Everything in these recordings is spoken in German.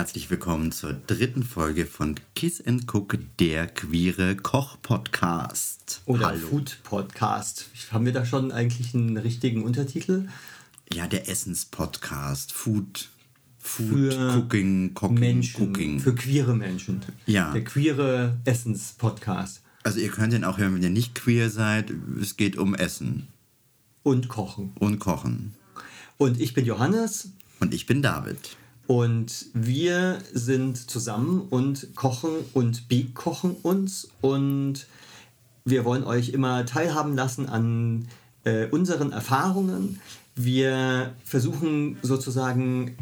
Herzlich willkommen zur dritten Folge von Kiss and Cook, der queere Koch-Podcast. Oder. Food-Podcast. Haben wir da schon eigentlich einen richtigen Untertitel? Ja, der Essens-Podcast. Food, Food, Für Cooking, Cooking, Menschen. Cooking. Für queere Menschen. Ja. Der queere Essens-Podcast. Also ihr könnt den auch hören, wenn ihr nicht queer seid. Es geht um Essen Und Kochen. und Kochen. Und ich bin Johannes Und ich bin David. Und wir sind zusammen und kochen und bekochen uns und wir wollen euch immer teilhaben lassen an äh, unseren Erfahrungen. Wir versuchen sozusagen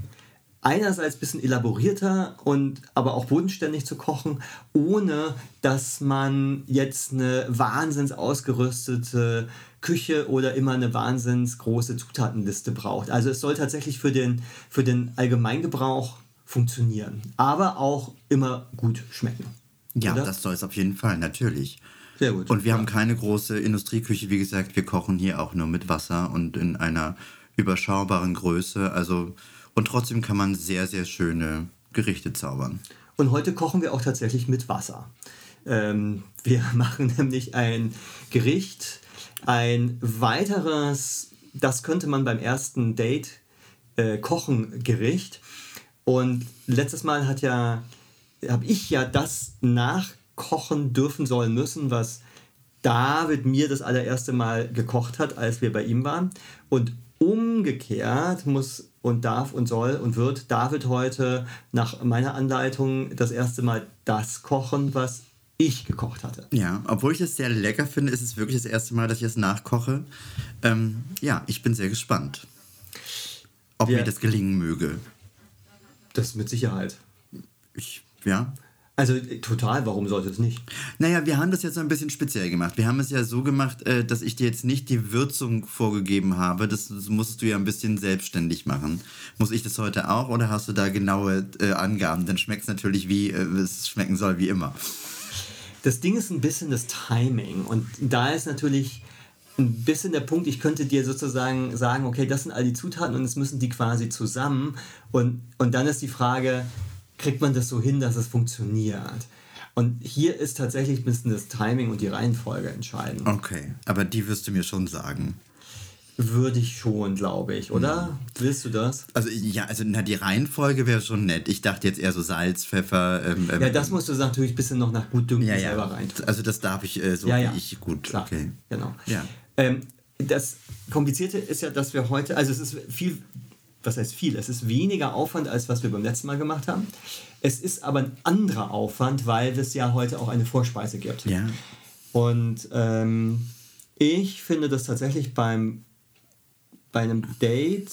einerseits ein bisschen elaborierter und aber auch bodenständig zu kochen, ohne dass man jetzt eine wahnsinns ausgerüstete Küche oder immer eine wahnsinns große Zutatenliste braucht. Also es soll tatsächlich für den, für den Allgemeingebrauch funktionieren, aber auch immer gut schmecken. Ja, Oder? das soll es auf jeden Fall, natürlich. Sehr gut. Und wir Ja. haben keine große Industrieküche, wie gesagt, wir kochen hier auch nur mit Wasser und in einer überschaubaren Größe. Also und trotzdem kann man sehr, sehr schöne Gerichte zaubern. Und heute kochen wir auch tatsächlich mit Wasser. Ähm, wir machen nämlich ein Gericht, ein weiteres, das könnte man beim ersten Date äh, kochen, Gericht. Und letztes Mal hat ja, habe ich ja das nachkochen dürfen sollen müssen, was David mir das allererste Mal gekocht hat, als wir bei ihm waren. Und umgekehrt muss und darf und soll und wird David heute nach meiner Anleitung das erste Mal das kochen, was ich gekocht hatte. Ja, obwohl ich es sehr lecker finde, ist es wirklich das erste Mal, dass ich es nachkoche. Ähm, ja, ich bin sehr gespannt, ob Wir- mir das gelingen möge. Das mit Sicherheit. Ich, ja. Also äh, total, warum sollte es nicht? Naja, wir haben das jetzt so ein bisschen speziell gemacht. Wir haben es ja so gemacht, äh, dass ich dir jetzt nicht die Würzung vorgegeben habe. Das, das musstest du ja ein bisschen selbstständig machen. Muss ich das heute auch oder hast du da genaue äh, Angaben? Dann schmeckt es natürlich, wie äh, es schmecken soll, wie immer. Das Ding ist ein bisschen das Timing und da ist natürlich ein bisschen der Punkt, ich könnte dir sozusagen sagen, okay, das sind all die Zutaten und es müssen die quasi zusammen und, und dann ist die Frage, kriegt man das so hin, dass es funktioniert? Und hier ist tatsächlich ein bisschen das Timing und die Reihenfolge entscheidend. Okay, aber die wirst du mir schon sagen. Würde ich schon, glaube ich, oder? Willst du das? Also ja, also na, die Reihenfolge wäre schon nett. Ich dachte jetzt eher so Salz, Pfeffer. Ähm, ähm, Ja, das musst du natürlich ein bisschen noch nach Gutdünken ja, selber ja. rein. Also das darf ich äh, so Ja, wie ja. ich gut. Klar, Okay. genau. Ja. Ähm, das Komplizierte ist ja, dass wir heute, also es ist viel, was heißt viel, es ist weniger Aufwand, als was wir beim letzten Mal gemacht haben. Es ist aber ein anderer Aufwand, weil es ja heute auch eine Vorspeise gibt. Ja. Und ähm, ich finde das tatsächlich beim, bei einem Date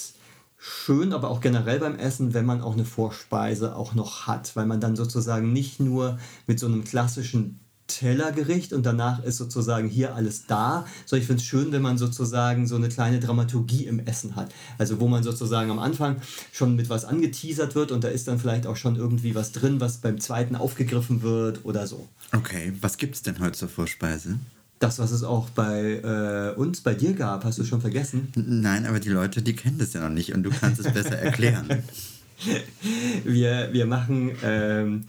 schön, aber auch generell beim Essen, wenn man auch eine Vorspeise auch noch hat, weil man dann sozusagen nicht nur mit so einem klassischen Tellergericht und danach ist sozusagen hier alles da, sondern ich finde es schön, wenn man sozusagen so eine kleine Dramaturgie im Essen hat. Also wo man sozusagen am Anfang schon mit was angeteasert wird und da ist dann vielleicht auch schon irgendwie was drin, was beim zweiten aufgegriffen wird oder so. Okay, was gibt's denn heute zur Vorspeise? Das, was es auch bei äh, uns, bei dir gab, hast du schon vergessen. Nein, aber die Leute, die kennen das ja noch nicht und du kannst es besser erklären. Wir, wir machen ähm,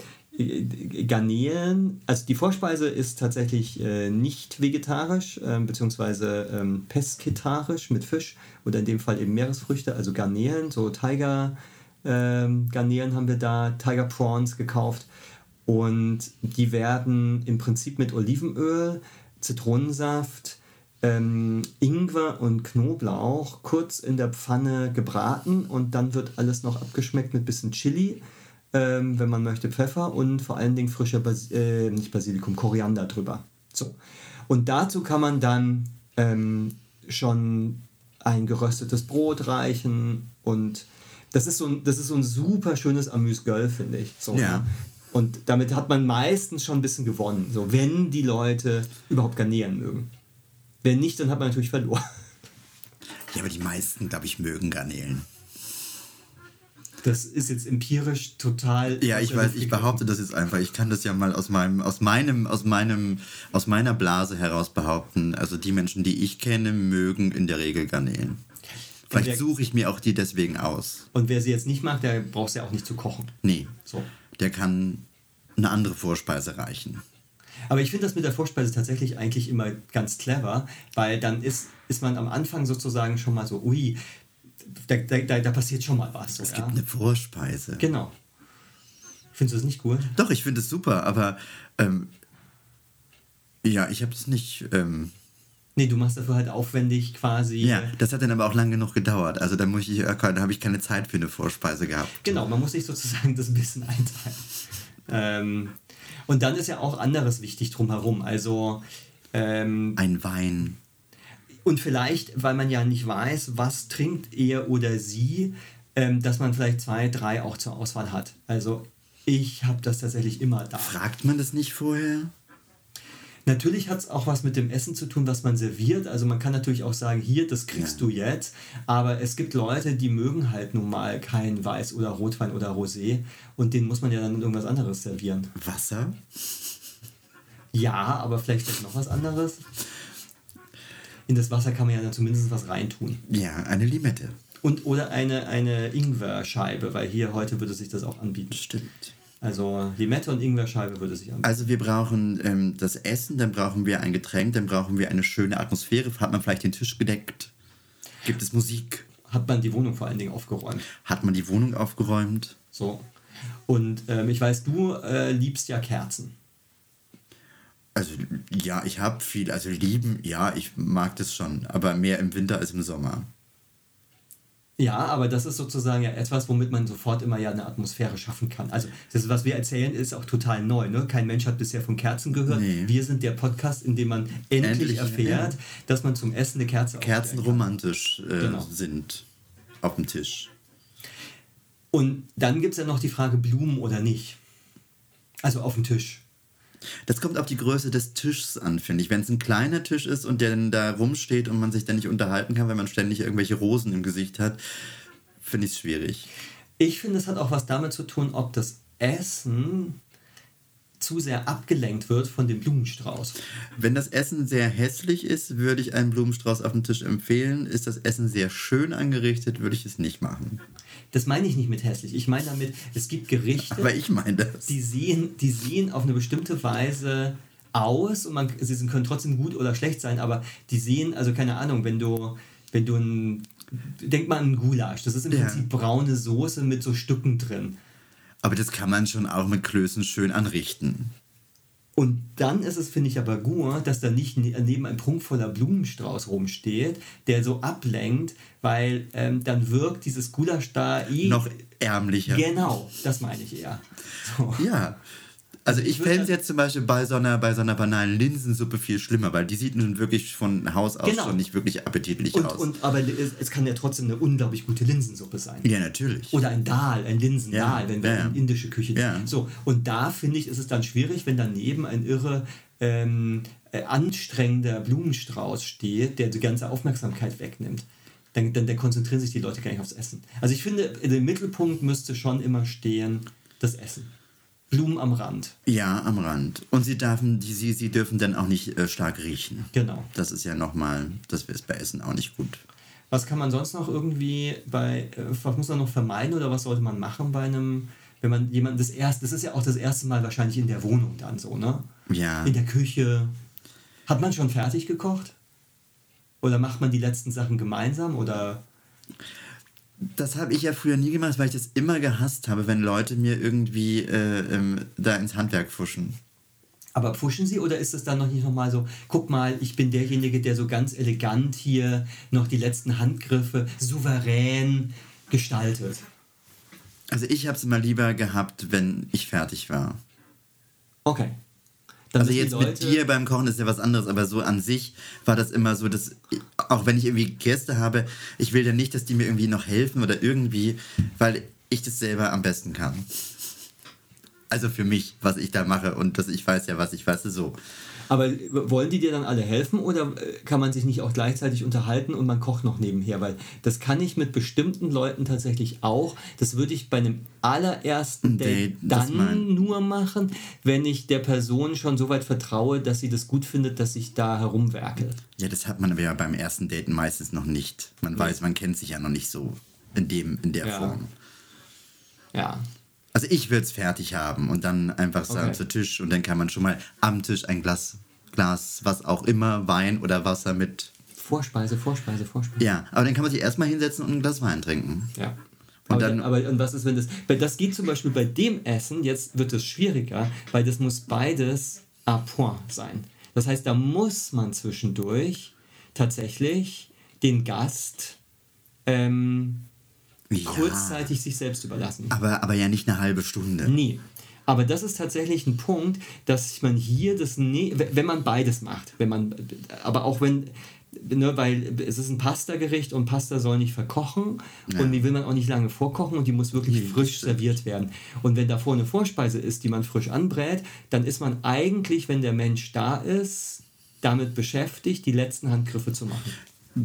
Garnelen. Also die Vorspeise ist tatsächlich äh, nicht vegetarisch, ähm, beziehungsweise ähm, pesketarisch mit Fisch oder in dem Fall eben Meeresfrüchte, also Garnelen, so Tiger ähm, Garnelen haben wir da, Tiger Prawns gekauft. Und die werden im Prinzip mit Olivenöl, Zitronensaft, ähm, Ingwer und Knoblauch kurz in der Pfanne gebraten und dann wird alles noch abgeschmeckt mit bisschen Chili, ähm, wenn man möchte Pfeffer und vor allen Dingen frischer Bas äh, nicht Basilikum, Koriander drüber. So. Und dazu kann man dann ähm, schon ein geröstetes Brot reichen und das ist so ein, das ist so ein super schönes Amüs-Gueule, finde ich. So, Ja. ne? Und damit hat man meistens schon ein bisschen gewonnen, so, wenn die Leute überhaupt garnieren mögen. Wenn nicht, dann hat man natürlich verloren. Ja, aber die meisten, glaube ich, mögen Garnelen. Das ist jetzt empirisch total. Ja, ich weiß, ich behaupte das jetzt einfach. Ich kann das ja mal aus meinem, aus meinem, aus meinem, aus meiner Blase heraus behaupten. Also die Menschen, die ich kenne, mögen in der Regel Garnelen. Vielleicht suche ich mir auch die deswegen aus. Und wer sie jetzt nicht mag, der braucht sie auch nicht zu kochen. Nee, So. der kann eine andere Vorspeise reichen. Aber ich finde das mit der Vorspeise tatsächlich eigentlich immer ganz clever, weil dann ist, ist man am Anfang sozusagen schon mal so, ui, da, da, da, passiert schon mal was. So, Es ja? gibt eine Vorspeise. Genau. Findest du das nicht cool? Doch, ich finde es super, aber ähm, ja, ich habe das nicht. Ähm, Nee, du machst dafür halt aufwendig quasi. ja, das hat dann aber auch lang genug gedauert. Also da muss ich, da habe ich keine Zeit für eine Vorspeise gehabt. Genau, man muss sich sozusagen das ein bisschen einteilen. Ähm, und dann ist ja auch anderes wichtig drumherum. Also, ähm, Ein Wein. Und vielleicht, weil man ja nicht weiß, was trinkt er oder sie, ähm, dass man vielleicht zwei, drei auch zur Auswahl hat. Also, ich habe das tatsächlich immer da. Fragt man das nicht vorher? Natürlich hat es auch was mit dem Essen zu tun, was man serviert. Also man kann natürlich auch sagen, hier, das kriegst Ja. du jetzt. Aber es gibt Leute, die mögen halt nun mal kein Weiß oder Rotwein oder Rosé. Und denen muss man ja dann irgendwas anderes servieren. Wasser? Ja, aber vielleicht noch was anderes. In das Wasser kann man ja dann zumindest was reintun. Ja, eine Limette. Und oder eine, eine Ingwerscheibe, weil hier heute würde sich das auch anbieten. Stimmt. Also Limette und Ingwerscheibe würde sich anbieten. Also wir brauchen ähm, das Essen, dann brauchen wir ein Getränk, dann brauchen wir eine schöne Atmosphäre. Hat man vielleicht den Tisch gedeckt? Gibt es Musik? Hat man die Wohnung vor allen Dingen aufgeräumt. Hat man die Wohnung aufgeräumt? So. Und ähm, ich weiß, du äh, liebst ja Kerzen. Also ja, ich habe viel. Also lieben, ja, ich mag das schon. Aber mehr im Winter als im Sommer. Ja, aber das ist sozusagen ja etwas, womit man sofort immer ja eine Atmosphäre schaffen kann. Also das, was wir erzählen, ist auch total neu. Ne? Kein Mensch hat bisher von Kerzen gehört. Nee. Wir sind der Podcast, in dem man endlich, Endlich, erfährt, ja. dass man zum Essen eine Kerze Kerzen romantisch äh, Genau. sind auf dem Tisch. Und dann gibt es ja noch die Frage, Blumen oder nicht. Also auf dem Tisch. Das kommt auf die Größe des Tischs an, finde ich. Wenn es ein kleiner Tisch ist und der dann da rumsteht und man sich dann nicht unterhalten kann, wenn man ständig irgendwelche Rosen im Gesicht hat, finde ich es schwierig. Ich finde, es hat auch was damit zu tun, ob das Essen zu sehr abgelenkt wird von dem Blumenstrauß. Wenn das Essen sehr hässlich ist, würde ich einen Blumenstrauß auf dem Tisch empfehlen. Ist das Essen sehr schön angerichtet, würde ich es nicht machen. Das meine ich nicht mit hässlich. Ich meine damit, es gibt Gerichte, Aber ich meine das. die sehen, die sehen auf eine bestimmte Weise aus und man, sie können trotzdem gut oder schlecht sein, aber die sehen, also keine Ahnung, wenn du, wenn du ein, denk mal an einen Gulasch, das ist im Ja. Prinzip braune Soße mit so Stücken drin. Aber das kann man schon auch mit Klößen schön anrichten. Und dann ist es, finde ich, aber gut, dass da nicht ne- neben ein prunkvoller Blumenstrauß rumsteht, der so ablenkt, weil ähm, dann wirkt dieses Gulasch da eh. Noch ärmlicher. Genau, das meine ich eher. So. Ja. Also ich fände es jetzt zum Beispiel bei so, einer, bei so einer banalen Linsensuppe viel schlimmer, weil die sieht nun wirklich von Haus aus Genau. schon nicht wirklich appetitlich Und, aus. und, aber es, es kann ja trotzdem eine unglaublich gute Linsensuppe sein. ja, natürlich. Oder ein Dal, ein Linsendal, Ja, wenn wir ja, ja. in indische Küche Ja. So, und da finde ich, ist es dann schwierig, wenn daneben ein irre ähm, äh, anstrengender Blumenstrauß steht, der die ganze Aufmerksamkeit wegnimmt. Dann, dann, dann konzentrieren sich die Leute gar nicht aufs Essen. Also ich finde, im Mittelpunkt müsste schon immer stehen das Essen. Blumen am Rand. Ja, am Rand. Und sie, dürfen, die, sie, sie dürfen dann auch nicht äh, stark riechen. Genau. Das ist ja nochmal, das ist bei Essen auch nicht gut. Was kann man sonst noch irgendwie bei, äh, was muss man noch vermeiden oder was sollte man machen bei einem, wenn man jemanden das erste, das ist ja auch das erste Mal wahrscheinlich in der Wohnung dann so, ne? Ja. In der Küche. Hat man schon fertig gekocht? Oder macht man die letzten Sachen gemeinsam oder Das habe ich ja früher nie gemacht, weil ich das immer gehasst habe, wenn Leute mir irgendwie äh, ähm, da ins Handwerk fuschen. aber pushen sie oder ist es dann noch nicht nochmal so, guck mal, ich bin derjenige, der so ganz elegant hier noch die letzten Handgriffe souverän gestaltet? Also ich habe es immer lieber gehabt, wenn ich fertig war. Okay. Dann Also jetzt die mit Leute- dir beim Kochen ist ja was anderes, aber so an sich war das immer so, dass auch wenn ich irgendwie Gäste habe, ich will dann nicht, dass die mir irgendwie noch helfen oder irgendwie, weil ich das selber am besten kann. Also für mich, was ich da mache und dass ich weiß ja, was ich weiß, so. Aber wollen die dir dann alle helfen oder äh, kann man sich nicht auch gleichzeitig unterhalten und man kocht noch nebenher? Weil das kann ich mit bestimmten Leuten tatsächlich auch. Das würde ich bei einem allerersten Date, Date dann nur machen, wenn ich der Person schon so weit vertraue, dass sie das gut findet, dass ich da herumwerke. Ja, das hat man aber ja beim ersten Date meistens noch nicht. Man ja. weiß, man kennt sich ja noch nicht so in, dem, in der ja. Form. Ja. Also ich will es fertig haben und dann einfach sagen okay. zu Tisch und dann kann man schon mal am Tisch ein Glas, Glas, was auch immer, Wein oder Wasser mit. Vorspeise, Vorspeise, Vorspeise. Ja, aber dann kann man sich erstmal hinsetzen und ein Glas Wein trinken. Ja. Und aber, dann, aber und was ist, wenn das. Das geht zum Beispiel bei dem Essen, jetzt wird es schwieriger, weil das muss beides à point sein. Das heißt, da muss man zwischendurch tatsächlich den Gast ähm, ja. kurzzeitig sich selbst überlassen. Aber, aber ja nicht eine halbe Stunde. Nee. Aber das ist tatsächlich ein Punkt, dass man hier das, ne wenn man beides macht, wenn man, aber auch wenn, ne, weil es ist ein Pasta-Gericht und Pasta soll nicht verkochen ja. und die will man auch nicht lange vorkochen und die muss wirklich nee, frisch serviert werden. Und wenn davor eine Vorspeise ist, die man frisch anbrät, dann ist man eigentlich, wenn der Mensch da ist, damit beschäftigt, die letzten Handgriffe zu machen.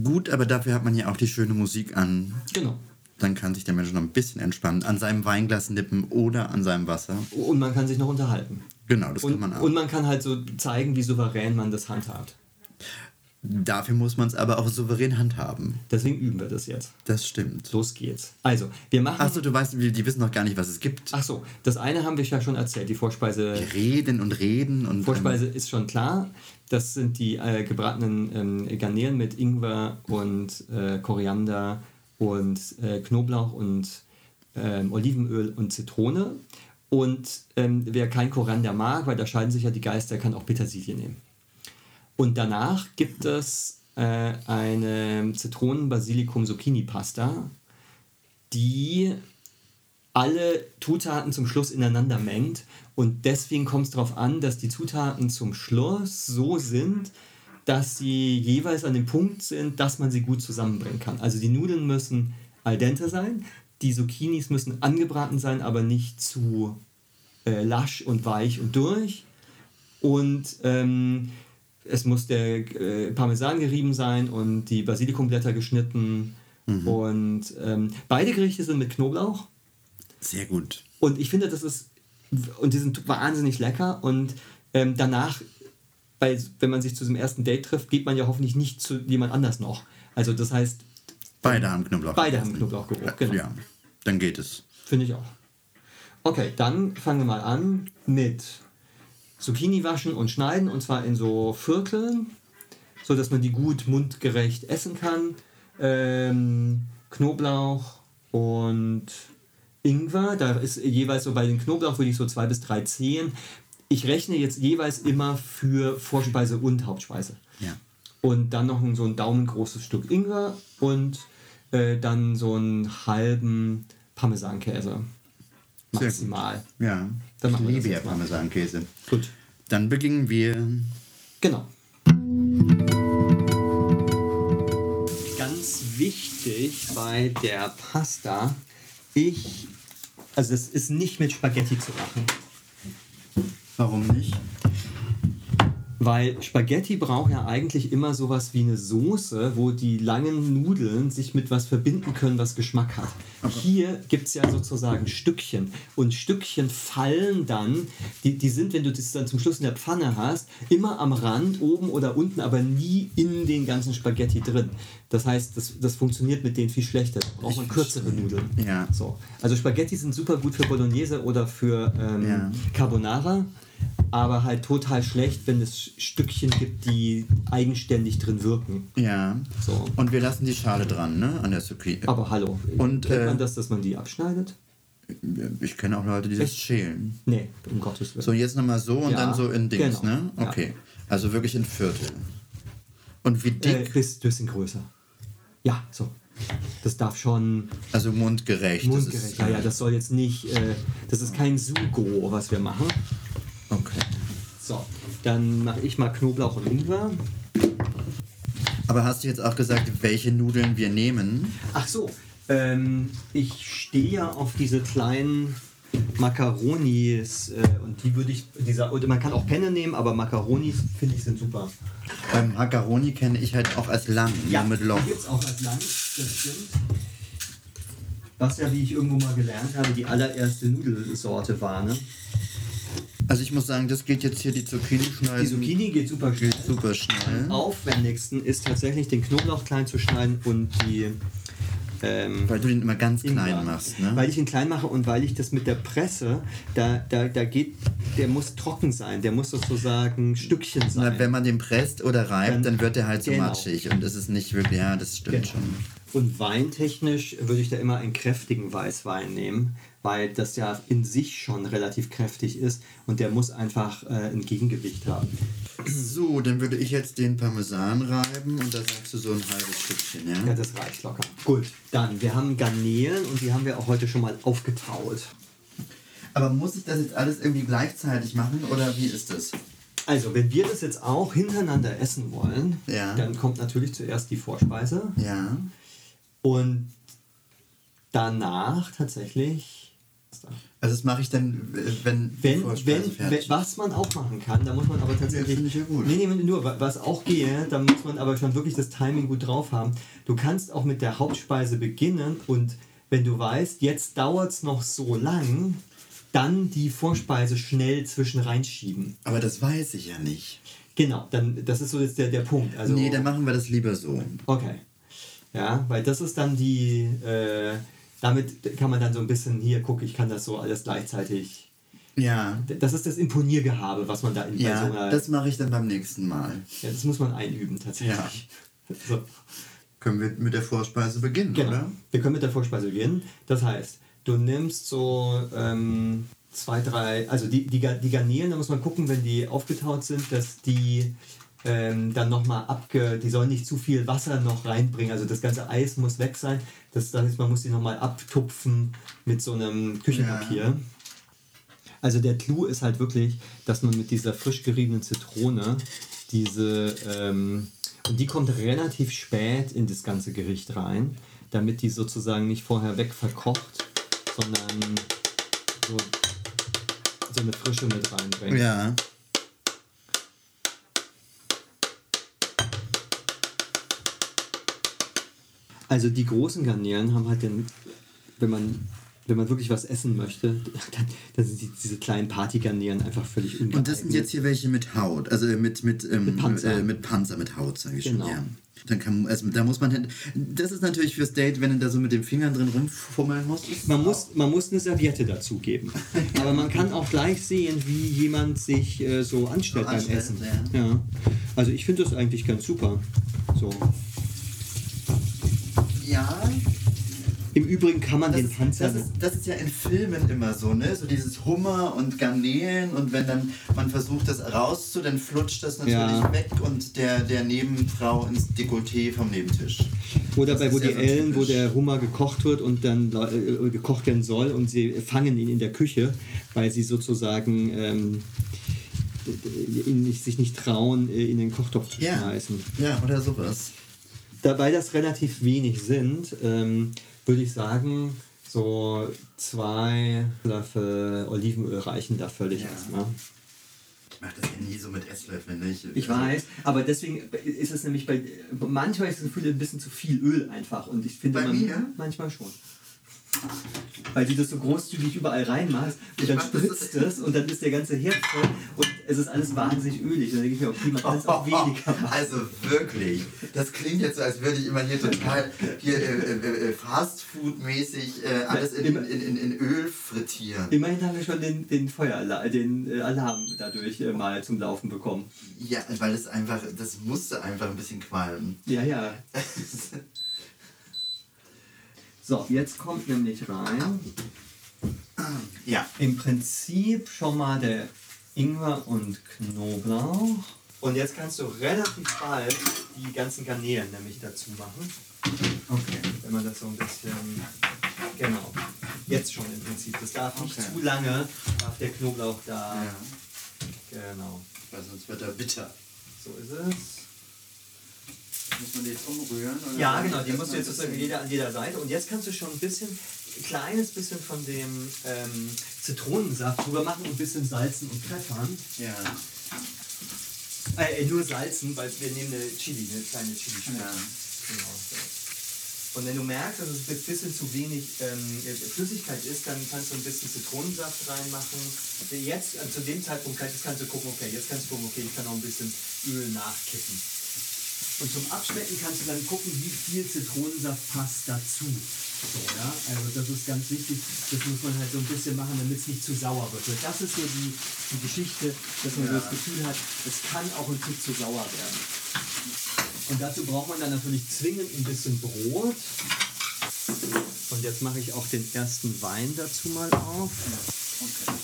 Gut, aber dafür hat man ja auch die schöne Musik an. Genau dann kann sich der Mensch noch ein bisschen entspannen, an seinem Weinglas nippen oder an seinem Wasser. Und man kann sich noch unterhalten. Genau, das und, kann man auch. Und man kann halt so zeigen, wie souverän man das handhabt. Dafür muss man es aber auch souverän handhaben. Deswegen üben wir das jetzt. Das stimmt. Los geht's. Also, wir machen. Achso, du weißt, die wissen noch gar nicht, was es gibt. Achso, das eine haben wir ja schon erzählt, die Vorspeise. Wir reden und reden und. Vorspeise ist schon klar. Das sind die äh, gebratenen ähm, Garnelen mit Ingwer und äh, Koriander und äh, Knoblauch und ähm, Olivenöl und Zitrone. Und ähm, wer kein Koriander mag, weil da scheiden sich ja die Geister, kann auch Petersilie nehmen. Und danach gibt es äh, eine Zitronen-Basilikum-Zucchini-Pasta, die alle Zutaten zum Schluss ineinander mengt. Und deswegen kommt es darauf an, dass die Zutaten zum Schluss so sind, dass sie jeweils an dem Punkt sind, dass man sie gut zusammenbringen kann. Also die Nudeln müssen al dente sein, die Zucchinis müssen angebraten sein, aber nicht zu äh, lasch und weich und durch. Und ähm, es muss der äh, Parmesan gerieben sein und die Basilikumblätter geschnitten. Mhm. Und ähm, beide Gerichte sind mit Knoblauch. Sehr gut. Und ich finde, das ist, und die sind wahnsinnig lecker. Und ähm, danach weil wenn man sich zu diesem ersten Date trifft, geht man ja hoffentlich nicht zu jemand anders noch. Also das heißt... Beide haben Knoblauch. Beide haben Knoblauchgeruch, ja, genau. Ja, dann geht es. Finde ich auch. Okay, dann fangen wir mal an mit Zucchini waschen und schneiden und zwar in so Vierteln, so dass man die gut mundgerecht essen kann. Ähm, Knoblauch und Ingwer, da ist jeweils so bei den Knoblauch würde ich so zwei bis drei Zehen ich rechne jetzt jeweils immer für Vorspeise und Hauptspeise. Ja. Und dann noch so ein daumengroßes Stück Ingwer und äh, dann so einen halben Parmesankäse. Maximal. Ja. Dann ich liebe ja Parmesankäse. Gut. Dann beginnen wir. Genau. Ganz wichtig bei der Pasta, ich, also es ist nicht mit Spaghetti zu machen. Warum nicht? Weil Spaghetti braucht ja eigentlich immer sowas wie eine Soße, wo die langen Nudeln sich mit was verbinden können, was Geschmack hat. Okay. Hier gibt es ja sozusagen Stückchen. Und Stückchen fallen dann, die, die sind, wenn du das dann zum Schluss in der Pfanne hast, immer am Rand, oben oder unten, aber nie in den ganzen Spaghetti drin. Das heißt, das, das funktioniert mit denen viel schlechter. Da braucht man kürzere Nudeln. Ja. So. Also Spaghetti sind super gut für Bolognese oder für ähm, ja. Carbonara aber halt total schlecht, wenn es Stückchen gibt, die eigenständig drin wirken. Ja. So. Und wir lassen die Schale dran, ne? An der Zucchini. Aber hallo. Und, Kennt man äh, das, dass man die abschneidet? Ich kenne auch Leute, die das schälen. Nee, um Gottes Willen. So, jetzt nochmal so und ja, dann so in Dings, genau. ne? Okay. Ja. Also wirklich in Viertel. Und wie dick? Äh, bisschen größer. Ja, so. Das darf schon. Also mundgerecht. Mundgerecht, ja, ja. Das soll jetzt nicht. Äh, das ist kein Sugo, was wir machen. Okay. So, dann mache ich mal Knoblauch und Ingwer. Aber hast du jetzt auch gesagt, welche Nudeln wir nehmen? Ach so, ähm, ich stehe ja auf diese kleinen Macaronis äh, und die würde ich, dieser, man kann auch Penne nehmen, aber Macaronis finde ich sind super. Beim Macaroni kenne ich halt auch als lang, ja, mit Loch. Gibt es auch als lang, das stimmt. Was ja, wie ich irgendwo mal gelernt habe, die allererste Nudelsorte war, ne? Also ich muss sagen, das geht jetzt hier die Zucchini schneiden. Die Zucchini geht super schnell. Super schnell. Am aufwendigsten ist tatsächlich den Knoblauch klein zu schneiden und die ähm, weil du den immer ganz klein Ingwer. machst, ne? Weil ich ihn klein mache und weil ich das mit der Presse, da, da, da geht, der muss trocken sein, der muss sozusagen Stückchen sein. Na, wenn man den presst oder reibt, dann, dann wird der halt so genau. matschig und das ist nicht wirklich, ja, das stimmt genau. schon. Und weintechnisch würde ich da immer einen kräftigen Weißwein nehmen, weil das ja in sich schon relativ kräftig ist und der muss einfach äh, ein Gegengewicht haben. So, dann würde ich jetzt den Parmesan reiben und da sagst du so ein halbes Stückchen, ja? Ja, das reicht locker. Gut, dann, wir haben Garnelen und die haben wir auch heute schon mal aufgetaut. Aber muss ich das jetzt alles irgendwie gleichzeitig machen oder wie ist das? Also, wenn wir das jetzt auch hintereinander essen wollen, ja. dann kommt natürlich zuerst die Vorspeise. Ja. Und danach tatsächlich also das mache ich dann, wenn, wenn, wenn, wenn was man auch machen kann, da muss man aber tatsächlich. Ja, ich ja gut. Nee, nee, nur was auch gehe, da muss man aber schon wirklich das Timing gut drauf haben. Du kannst auch mit der Hauptspeise beginnen und wenn du weißt, jetzt dauert es noch so lang, dann die Vorspeise schnell zwischen reinschieben. Aber das weiß ich ja nicht. Genau, dann das ist so jetzt der, der Punkt. Also, nee, dann machen wir das lieber so. Okay. Ja, weil das ist dann die. Äh, damit kann man dann so ein bisschen, hier, guck, ich kann das so alles gleichzeitig. Ja. Das ist das Imponiergehabe, was man da in ja, so einer, das mache ich dann beim nächsten Mal. Ja, das muss man einüben tatsächlich. Ja. So. Können wir mit der Vorspeise beginnen, genau. oder? Wir können mit der Vorspeise beginnen. Das heißt, du nimmst so ähm, zwei, drei, also die, die, die Garnelen, da muss man gucken, wenn die aufgetaut sind, dass die ähm, dann nochmal abge... Die sollen nicht zu viel Wasser noch reinbringen, also das ganze Eis muss weg sein. Das, das heißt, man muss die nochmal abtupfen mit so einem Küchenpapier. Ja. Also der Clou ist halt wirklich, dass man mit dieser frisch geriebenen Zitrone diese... Ähm, und die kommt relativ spät in das ganze Gericht rein, damit die sozusagen nicht vorher weg verkocht, sondern so, so eine Frische mit reinbringt. Ja. Also die großen Garnelen haben halt den, wenn man wenn man wirklich was essen möchte, dann, dann sind die, diese kleinen Partygarnieren einfach völlig ungeeignet. Und das sind jetzt hier welche mit Haut, also mit, mit, ähm, mit, Panzer. Äh, mit Panzer, mit Haut, sage ich genau. schon. Ja. Dann kann, also da muss man, das ist natürlich fürs Date, wenn du da so mit den Fingern drin rumfummeln musst. Man muss, man muss eine Serviette dazugeben. Aber man kann auch gleich sehen, wie jemand sich äh, so anstellt so beim anstellt, Essen. Ja. ja. Also ich finde das eigentlich ganz super. So. Ja. Im Übrigen kann man das, den Panzer. Das ist, das ist ja in Filmen immer so, ne? So dieses Hummer und Garnelen und wenn dann man versucht, das rauszu, dann flutscht das natürlich ja. weg und der, der Nebenfrau ins Dekolleté vom Nebentisch. Oder das bei Woody Allen, wo der Hummer gekocht wird und dann äh, gekocht werden soll und sie fangen ihn in der Küche, weil sie sozusagen ähm, sich nicht trauen, äh, in den Kochtopf zu ja. schmeißen. Ja, oder sowas. Dabei das relativ wenig sind, ähm, würde ich sagen, so zwei Löffel Olivenöl reichen da völlig ja. erstmal. Ich mache das ja nie so mit Esslöffeln, nicht? Ich also weiß, aber deswegen ist es nämlich bei. Manchmal ist das Gefühl ein bisschen zu viel Öl einfach und ich finde man. Manchmal schon. Weil du das so großzügig überall reinmachst und dann spritzt es und dann ist der ganze Herd voll und es ist alles wahnsinnig ölig. Dann denke ich mir, okay, man kann es auch weniger machen. Also wirklich, das klingt jetzt so, als würde ich immer hier total hier äh, äh, äh Fastfood-mäßig äh, alles in, in, in, in, Öl frittieren. Immerhin haben wir schon den, den Feueralarm, den äh, Alarm dadurch äh, mal zum Laufen bekommen. Ja, weil es einfach, das musste einfach ein bisschen qualmen. Ja, ja. So, jetzt kommt nämlich rein. Ja. Im Prinzip schon mal der Ingwer und Knoblauch. Und jetzt kannst du relativ bald die ganzen Garnelen nämlich dazu machen. Okay. Wenn man das so ein bisschen. Genau. Jetzt schon im Prinzip. Das darf nicht okay. zu lange, darf der Knoblauch da. Ja. Genau. Weil sonst wird er bitter. So ist es. Muss man die jetzt umrühren? ja, genau, die musst du jetzt sozusagen jeder an jeder Seite. Und jetzt kannst du schon ein bisschen ein kleines bisschen von dem ähm, Zitronensaft drüber machen und ein bisschen salzen und pfeffern. Ja. Äh, äh, nur salzen, weil wir nehmen eine Chili, eine kleine chili Ja. Genau. Und wenn du merkst, dass es ein bisschen zu wenig ähm, Flüssigkeit ist, dann kannst du ein bisschen Zitronensaft reinmachen. Jetzt, äh, zu dem Zeitpunkt kannst, kannst du gucken, okay, jetzt kannst du gucken, okay, ich kann noch ein bisschen Öl nachkippen. Und zum Abschmecken kannst du dann gucken, wie viel Zitronensaft passt dazu. So, ja? Also das ist ganz wichtig, das muss man halt so ein bisschen machen, damit es nicht zu sauer wird. Und das ist so die, die Geschichte, dass man so Ja. das Gefühl hat, es kann auch ein Tick zu sauer werden. Und dazu braucht man dann natürlich zwingend ein bisschen Brot. Und jetzt mache ich auch den ersten Wein dazu mal auf. Okay.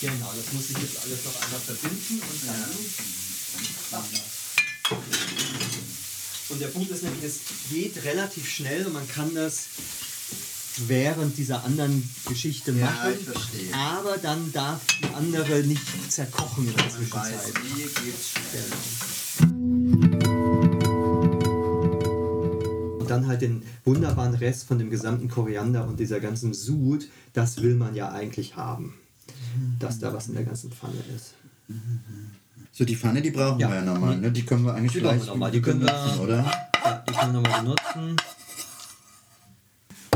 Genau, das muss ich jetzt alles noch einmal verbinden und dann. Und der Punkt ist nämlich, es geht relativ schnell und man kann das während dieser anderen Geschichte Ja, machen. ich verstehe. Aber dann darf die andere nicht zerkochen in der Ich weiß, Zwischenzeit. wie geht's schnell. Und dann halt den wunderbaren Rest von dem gesamten Koriander und dieser ganzen Sud, das will man ja eigentlich haben. Dass da was in der ganzen Pfanne ist. So, die Pfanne, die brauchen Ja. wir ja nochmal, ne? Die können wir eigentlich Die gleich wir. Die können wir- benutzen, oder? Ja, die können wir nochmal benutzen.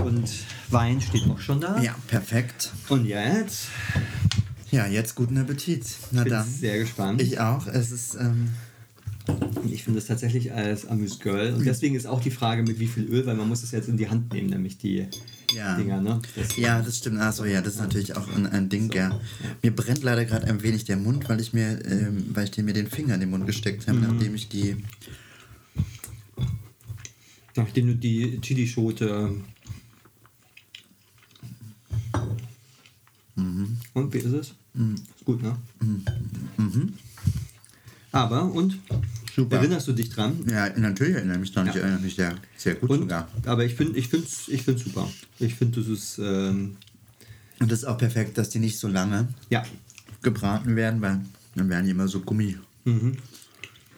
Und Wein steht auch schon da. Ja, perfekt. Und jetzt Ja, jetzt guten Appetit. Na bin dann. ich sehr gespannt. Ich auch. Es ist, ähm, Und ich finde es tatsächlich als Amüsgirl. Und deswegen ist auch die Frage, mit wie viel Öl, weil man muss es jetzt in die Hand nehmen, nämlich die ja. Dinger. Ne? Das, Ja, das stimmt. Achso, ja, das ist natürlich auch ein, ein Ding, ja. Mir brennt leider gerade ein wenig der Mund, weil ich mir, ähm, weil ich mir den Finger in den Mund gesteckt habe, nachdem ich die. Nachdem du die Chilischote. Und wie ist es? Ist gut, ne? Aber, und? Super. Erinnerst du dich dran? Ja, natürlich erinnere ich mich dran. Ich Ja. erinnere mich sehr, sehr gut Und, sogar. aber ich finde ich find's, ich find's super. Ich finde, das ist, ähm, Und das ist auch perfekt, dass die nicht so lange ja, gebraten werden, weil dann werden die immer so Gummi, Mhm.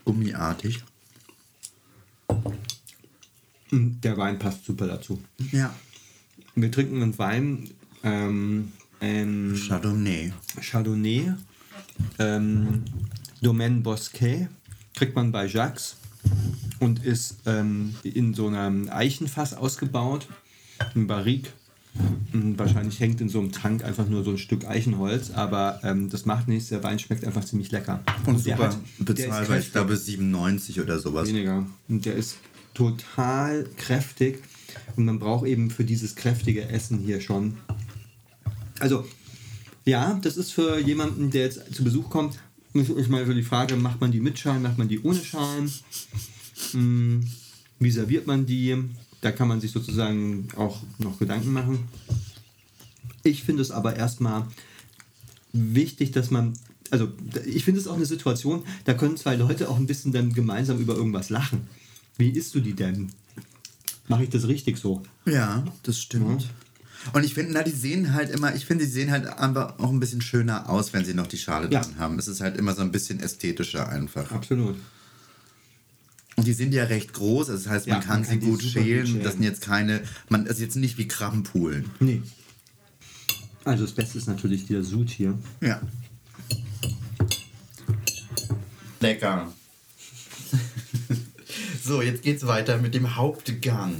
gummiartig. Der Wein passt super dazu. Ja. Wir trinken einen Wein, ähm, ein Chardonnay. Chardonnay, ähm, Domaine Bosquet, kriegt man bei Jacques und ist ähm, in so einem Eichenfass ausgebaut, ein Barrique. Und Wahrscheinlich hängt in so einem Tank einfach nur so ein Stück Eichenholz, aber ähm, das macht nichts. Der Wein schmeckt einfach ziemlich lecker. Und der super hat- der ist bezahlbar. Ich glaube 97 oder sowas. Weniger. Und der ist total kräftig. Und man braucht eben für dieses kräftige Essen hier schon. Also, ja, das ist für jemanden, der jetzt zu Besuch kommt, ist ist mal so die Frage, macht man die mit Schalen, macht man die ohne Schalen? Hm, wie serviert man die? Da kann man sich sozusagen auch noch Gedanken machen. Ich finde es aber erstmal wichtig, dass man, also ich finde es auch eine Situation, da können zwei Leute auch ein bisschen dann gemeinsam über irgendwas lachen. Wie isst du die denn? Mache ich das richtig so? Ja, das stimmt. Und ich finde, na, die sehen halt immer, ich finde, die sehen halt einfach auch ein bisschen schöner aus, wenn sie noch die Schale Ja. dran haben. Es ist halt immer so ein bisschen ästhetischer einfach. Absolut. Und die sind ja recht groß, das heißt, man Ja, kann man sie kann die gut super gut schälen. schälen. Das sind jetzt keine, man, das ist jetzt nicht wie Krabbenpulen. Nee. Also das Beste ist natürlich der Sud hier. Ja. Lecker. so, jetzt geht's weiter mit dem Hauptgang.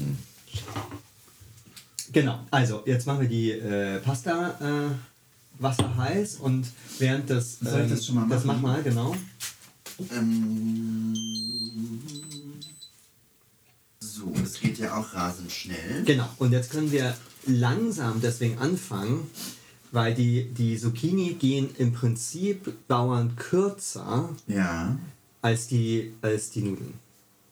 Genau, also jetzt machen wir die äh, Pasta äh, Wasser heiß und während das... Soll ich das schon mal Das mach machen? mal, genau. Ähm, so, das geht ja auch rasend schnell. Genau, und jetzt können wir langsam deswegen anfangen, weil die, die Zucchini gehen im Prinzip dauern kürzer Ja, als die, als die Nudeln.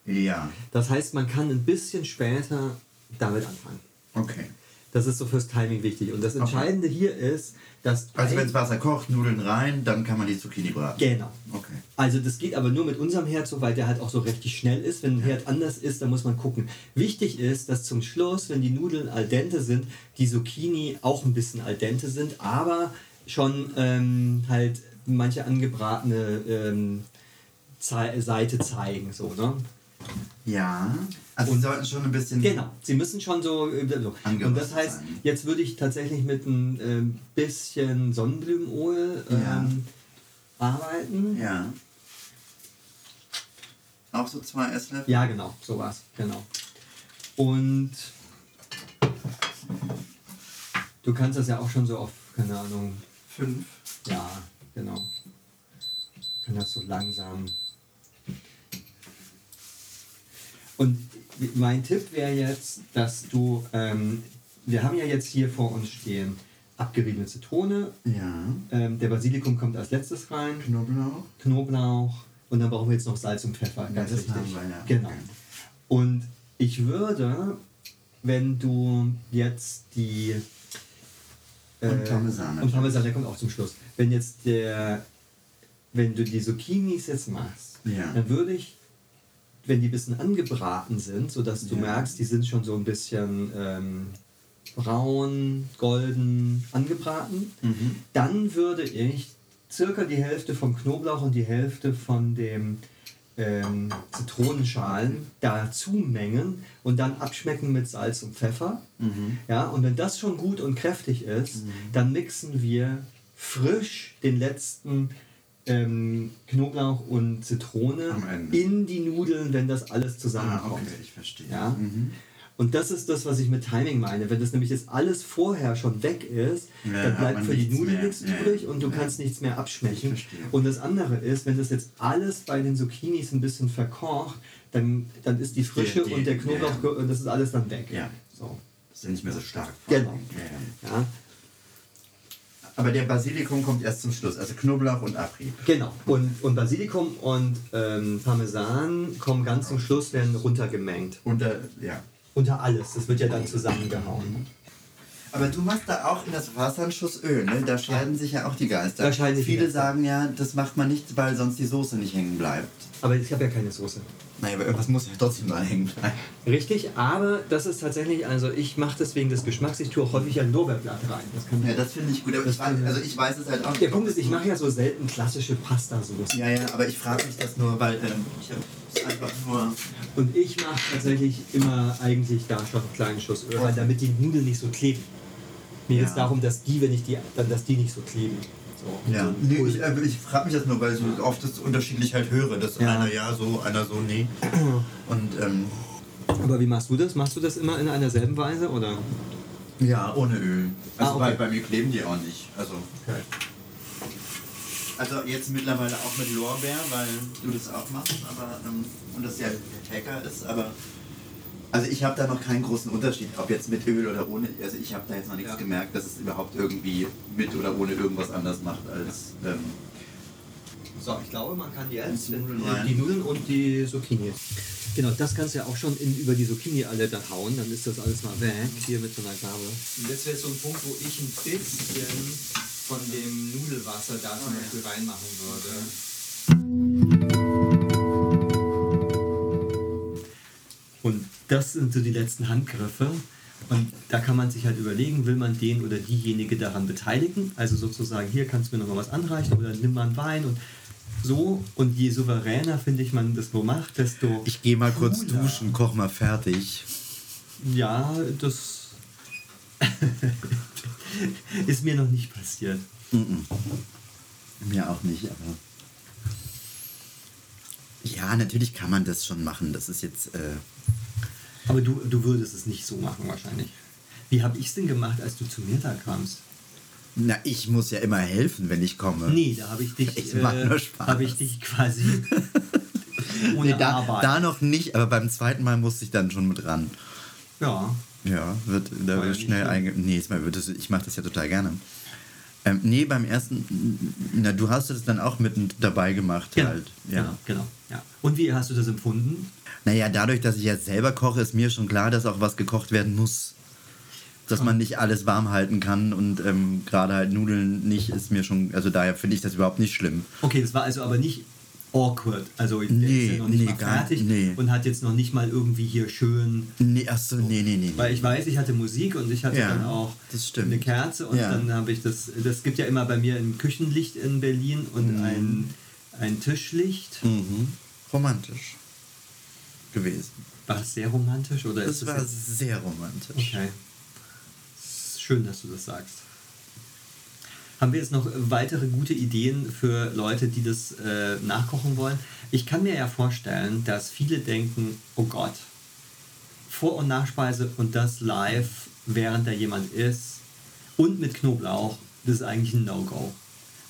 ja, Das heißt, man kann ein bisschen später damit anfangen. Okay. Das ist so fürs Timing wichtig. Und das Entscheidende hier ist, dass... Also wenn das Wasser kocht, Nudeln rein, dann kann man die Zucchini braten. Genau. Okay. Also das geht aber nur mit unserem Herd so, weil der halt auch so richtig schnell ist. Wenn ein Herd anders ist, dann muss man gucken. Wichtig ist, dass zum Schluss, wenn die Nudeln al dente sind, die Zucchini auch ein bisschen al dente sind, aber schon ähm, halt manche angebratene ähm, Seite zeigen. So, ne? Ja. Also sie sollten schon ein bisschen. Genau, sie müssen schon so. äh, so. Und das heißt, sein. jetzt würde ich tatsächlich mit ein ähm, bisschen Sonnenblumenöl ähm, Ja. arbeiten. Ja. Auch so zwei Esslöffel? Ja, genau, sowas, genau. Und du kannst das ja auch schon so auf, keine Ahnung, Fünf. ja, genau. Kann das so langsam. Und mein Tipp wäre jetzt, dass du, ähm, wir haben ja jetzt hier vor uns stehen abgeriebene Zitrone, Ja. ähm, der Basilikum kommt als letztes rein, Knoblauch. Knoblauch und dann brauchen wir jetzt noch Salz und Pfeffer. Ganz das richtig. wir, ja. Genau. Und ich würde, wenn du jetzt die. äh, Und Parmesan Und Parmesan, der kommt auch zum Schluss. Wenn jetzt der. Wenn du die Zucchinis jetzt machst, Ja. dann würde ich, wenn die ein bisschen angebraten sind, sodass du Ja. merkst, die sind schon so ein bisschen ähm, braun, golden angebraten, Mhm. dann würde ich circa die Hälfte vom Knoblauch und die Hälfte von dem ähm, Zitronenschalen dazu mengen und dann abschmecken mit Salz und Pfeffer. Mhm. Ja, und wenn das schon gut und kräftig ist, dann mixen wir frisch den letzten ähm, Knoblauch und Zitrone in die Nudeln, wenn das alles Ah, zusammenkommt. okay, ich verstehe. Ja? Mhm. Und das ist das, was ich mit Timing meine. Wenn das nämlich jetzt alles vorher schon weg ist, Ja, dann bleibt für die Nudeln nichts übrig und du ja. kannst nichts mehr abschmecken. Und das andere ist, wenn das jetzt alles bei den Zucchinis ein bisschen verkocht, dann, dann ist die Frische Die- die- und der Knoblauch, ja. und das ist alles dann weg. Ja. So. Ist ja nicht mehr so stark. Genau. Ja, Aber der Basilikum kommt erst zum Schluss, also Knoblauch und Abrieb. genau. Und, und Basilikum und ähm, Parmesan kommen ganz zum Schluss, werden runtergemengt. Unter, ja. Unter alles. Das wird ja dann zusammengehauen. Aber du machst da auch in das Wasser einen Schuss Öl, ne? Da scheiden sich ja auch die Geister. Da scheiden sich die Viele sagen ja, das macht man nicht, weil sonst die Soße nicht hängen bleibt. Aber ich habe ja keine Soße. Naja, aber irgendwas muss ja trotzdem mal hängen bleiben. Richtig, aber das ist tatsächlich, also ich mache das wegen des Geschmacks, ich tue auch häufig ein Lorbeerblatt rein. Das kann Ja, das finde ich gut. Aber ich weiß, also ich weiß es halt auch. Der Punkt ist, ich mache ja so selten klassische Pasta-Soße. Ja, ja, aber ich frage mich das nur, weil ähm, ich habe es einfach nur. Und ich mache tatsächlich immer eigentlich da schon einen kleinen Schuss Öl rein, damit die Nudeln nicht so kleben. Mir Ja. geht es darum, dass die, wenn ich die, dann, dass die nicht so kleben. So. Ja, So, nee, ich, äh, ich frage mich das nur, weil ich so oft das unterschiedlich halt höre. Dass Ja. einer ja so, einer so, nee. Und ähm, Aber wie machst du das? Machst du das immer in einer selben Weise oder? ja, ohne Öl. Also Ah, okay. bei, bei mir kleben die auch nicht. Also, Okay. also jetzt mittlerweile auch mit Lorbeer, weil du das auch machst, aber ähm, und das ja Hacker ist, aber also ich habe da noch keinen großen Unterschied, ob jetzt mit Öl oder ohne. Also ich habe da jetzt noch nichts Ja. gemerkt, dass es überhaupt irgendwie mit oder ohne irgendwas anders macht als. Ähm, So, ich glaube, man kann jetzt Nudeln die Nudeln und die Zucchini. Genau, das kannst du ja auch schon in, über die Zucchini alle da hauen, dann ist das alles mal weg, hier mit so einer Gabel. Und jetzt wäre so ein Punkt, wo ich ein bisschen von dem Nudelwasser da zum Beispiel reinmachen würde. Das sind so die letzten Handgriffe. Und da kann man sich halt überlegen, will man den oder diejenige daran beteiligen? Also sozusagen, hier kannst du mir noch mal was anreichen oder nimm mal einen Wein und so. Und je souveräner, finde ich, man das so macht, desto. ich gehe mal kurz cooler. duschen, koch mal fertig. Ja, das ist mir noch nicht passiert. Mhm. Mir auch nicht, aber. Ja, natürlich kann man das schon machen. Das ist jetzt. Äh, Aber du, du würdest es nicht so machen wahrscheinlich. Wie habe ich es denn gemacht, als du zu mir da kamst? na, ich muss ja immer helfen, wenn ich komme. Nee, da habe ich dich, Ich mach nur Spaß. habe ich dich quasi ohne Nee, da, Arbeit. da noch nicht, aber beim zweiten Mal musste ich dann schon mit ran. ja, Ja, wird, da wird schnell einge... Nee, ich mache das ja total gerne. Ähm, nee, beim ersten... Na, du hast es dann auch mit dabei gemacht genau, halt. Ja. genau, genau. Ja. Und wie hast du das empfunden? Naja, dadurch, dass ich jetzt selber koche, ist mir schon klar, dass auch was gekocht werden muss. Dass man nicht alles warm halten kann und ähm, gerade halt Nudeln nicht, ist mir schon... Also daher finde ich das überhaupt nicht schlimm. Okay, das war also aber nicht awkward. Also der Nee, ja noch nicht nee, mal gar- fertig nee. und hat jetzt noch nicht mal irgendwie hier schön Nee, achso, nee, nee, nee. weil ich weiß, ich hatte Musik und ich hatte Ja, dann auch das eine Kerze und Ja. dann habe ich das, das gibt ja immer bei mir ein Küchenlicht in Berlin und ein, ein Tischlicht. Mhm. Romantisch gewesen. War das sehr romantisch oder Das ist war sehr romantisch. Okay. Es Schön, dass du das sagst. Haben wir jetzt noch weitere gute Ideen für Leute, die das äh, nachkochen wollen? Ich kann mir ja vorstellen, dass viele denken, oh Gott, Vor- und Nachspeise und das live, während da jemand ist und mit Knoblauch, das ist eigentlich ein No-Go.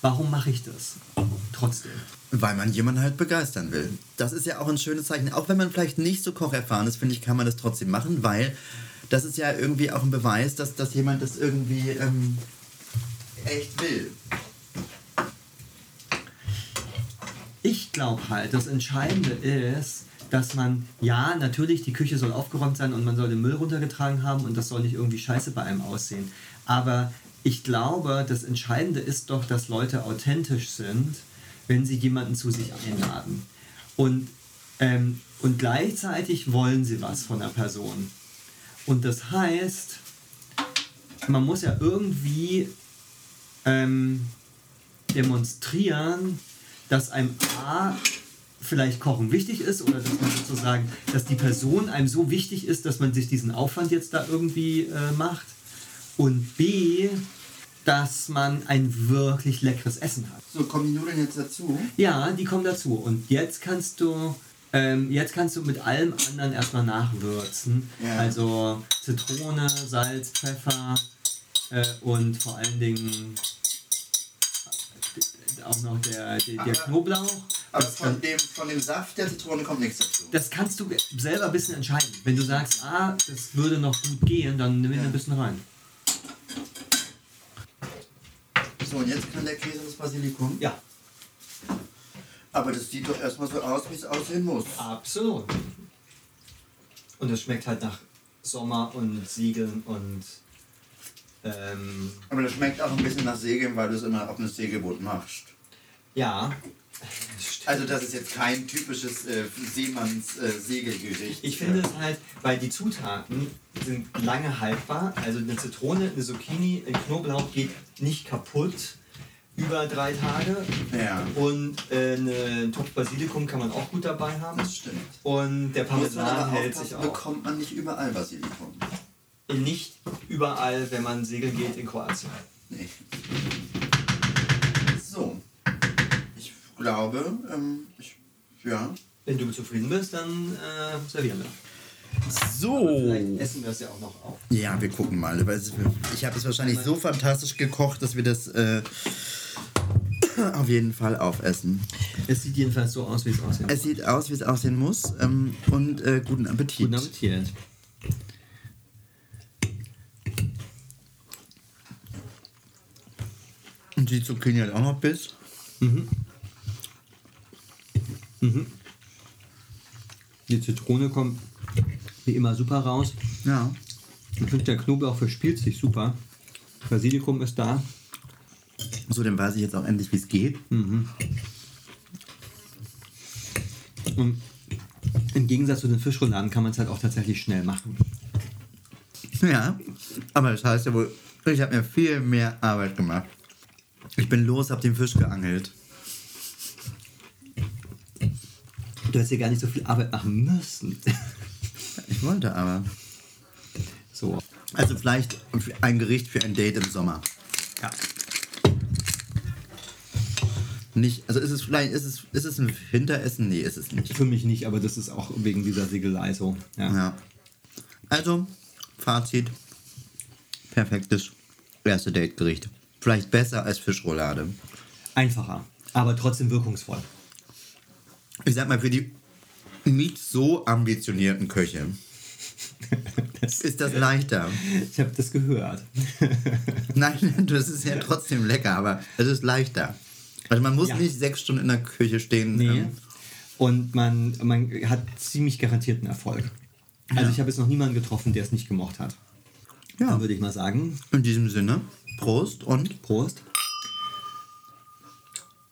Warum mache ich das? Trotzdem. Weil man jemanden halt begeistern will. Das ist ja auch ein schönes Zeichen. Auch wenn man vielleicht nicht so kocherfahren ist, finde ich, kann man das trotzdem machen, weil das ist ja irgendwie auch ein Beweis, dass, dass jemand das irgendwie ähm, echt will. Ich glaube halt, das Entscheidende ist, dass man, ja, natürlich, die Küche soll aufgeräumt sein und man soll den Müll runtergetragen haben und das soll nicht irgendwie scheiße bei einem aussehen. Aber ich glaube, das Entscheidende ist doch, dass Leute authentisch sind, wenn sie jemanden zu sich einladen. Und, ähm, und gleichzeitig wollen sie was von der Person. Und das heißt, man muss ja irgendwie ähm, demonstrieren, dass einem A vielleicht Kochen wichtig ist oder dass man sozusagen, dass die Person einem so wichtig ist, dass man sich diesen Aufwand jetzt da irgendwie äh, macht und B, dass man ein wirklich leckeres Essen hat. So, kommen die Nudeln jetzt dazu? Ja, die kommen dazu und jetzt kannst du ähm, jetzt kannst du mit allem anderen erstmal nachwürzen. Ja. Also Zitrone, Salz, Pfeffer äh, und vor allen Dingen auch noch der, der, der Knoblauch. Aber Das, von dem, von dem Saft der Zitrone kommt nichts dazu. das kannst du selber ein bisschen entscheiden. Wenn du sagst, ah, das würde noch gut gehen, dann nimm ihn Ja. ein bisschen rein. So, und jetzt kann der Käse das Basilikum. Ja, Aber das sieht doch erstmal so aus, wie es aussehen muss. absolut. Und es schmeckt halt nach Sommer und Siegeln und ähm, Aber das schmeckt auch ein bisschen nach Segeln, weil du es immer auf einem Segelboot machst. ja. Also das ist jetzt kein typisches äh, Seemanns-Segelgericht. Ich finde es halt, weil die Zutaten sind lange haltbar. Also eine Zitrone, eine Zucchini, ein Knoblauch geht nicht kaputt über drei Tage. Ja. Und äh, eine- ein Topf Basilikum kann man auch gut dabei haben. Das stimmt. Und der Parmesan hält sich auch. bekommt man nicht überall Basilikum. Nicht überall, wenn man segeln geht in Kroatien. Nee. So. Ich glaube, ähm, ich, ja. Wenn du zufrieden bist, dann äh, servieren wir. So. Vielleicht essen wir es ja auch noch auf. Ja, wir gucken mal. Ich habe es wahrscheinlich so fantastisch gekocht, dass wir das äh, auf jeden Fall aufessen. Es sieht jedenfalls so aus, wie es aussieht. Es sieht aus, wie es aussehen muss. Ähm, und äh, guten Appetit. Guten Appetit. Die Zucchini hat auch noch Biss. Die Zitrone kommt wie immer super raus. Ja. Ich finde, der Knoblauch verspielt sich super. Basilikum ist da. So, dann weiß ich jetzt auch endlich, wie es geht. Und im Gegensatz zu den Fischrouladen kann man es halt auch tatsächlich schnell machen. Ja. Aber das heißt ja wohl, ich habe mir viel mehr Arbeit gemacht. Ich bin los, habe den Fisch geangelt. Du hättest ja gar nicht so viel Arbeit machen müssen. Ich wollte aber. so. Also vielleicht ein Gericht für ein Date im Sommer. Ja. Nicht, also ist es vielleicht, ist es, ist es ein Hinteressen? Nee, ist es nicht. Für mich nicht, aber das ist auch wegen dieser Segelei so. Ja. Ja. Also, Fazit. Perfektes erste Date-Gericht. Vielleicht besser als Fischroulade. Einfacher, aber trotzdem wirkungsvoll. Ich sag mal, für die nicht so ambitionierten Köche Das, ist das leichter. ich habe das gehört. Nein, das ist ja trotzdem lecker, aber es ist leichter. Also man muss Ja. nicht sechs Stunden in der Küche stehen. Nee. ähm, Und man, man hat ziemlich garantierten Erfolg. Also Ja. ich habe jetzt noch niemanden getroffen, der es nicht gemocht hat. Ja. Dann würde ich mal sagen, In diesem Sinne, Prost und Prost.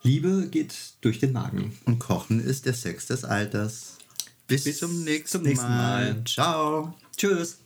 Liebe geht durch den Magen. Und Kochen ist der Sex des Alters. Bis, Bis zum nächsten, zum nächsten Mal. Mal. Ciao. Tschüss.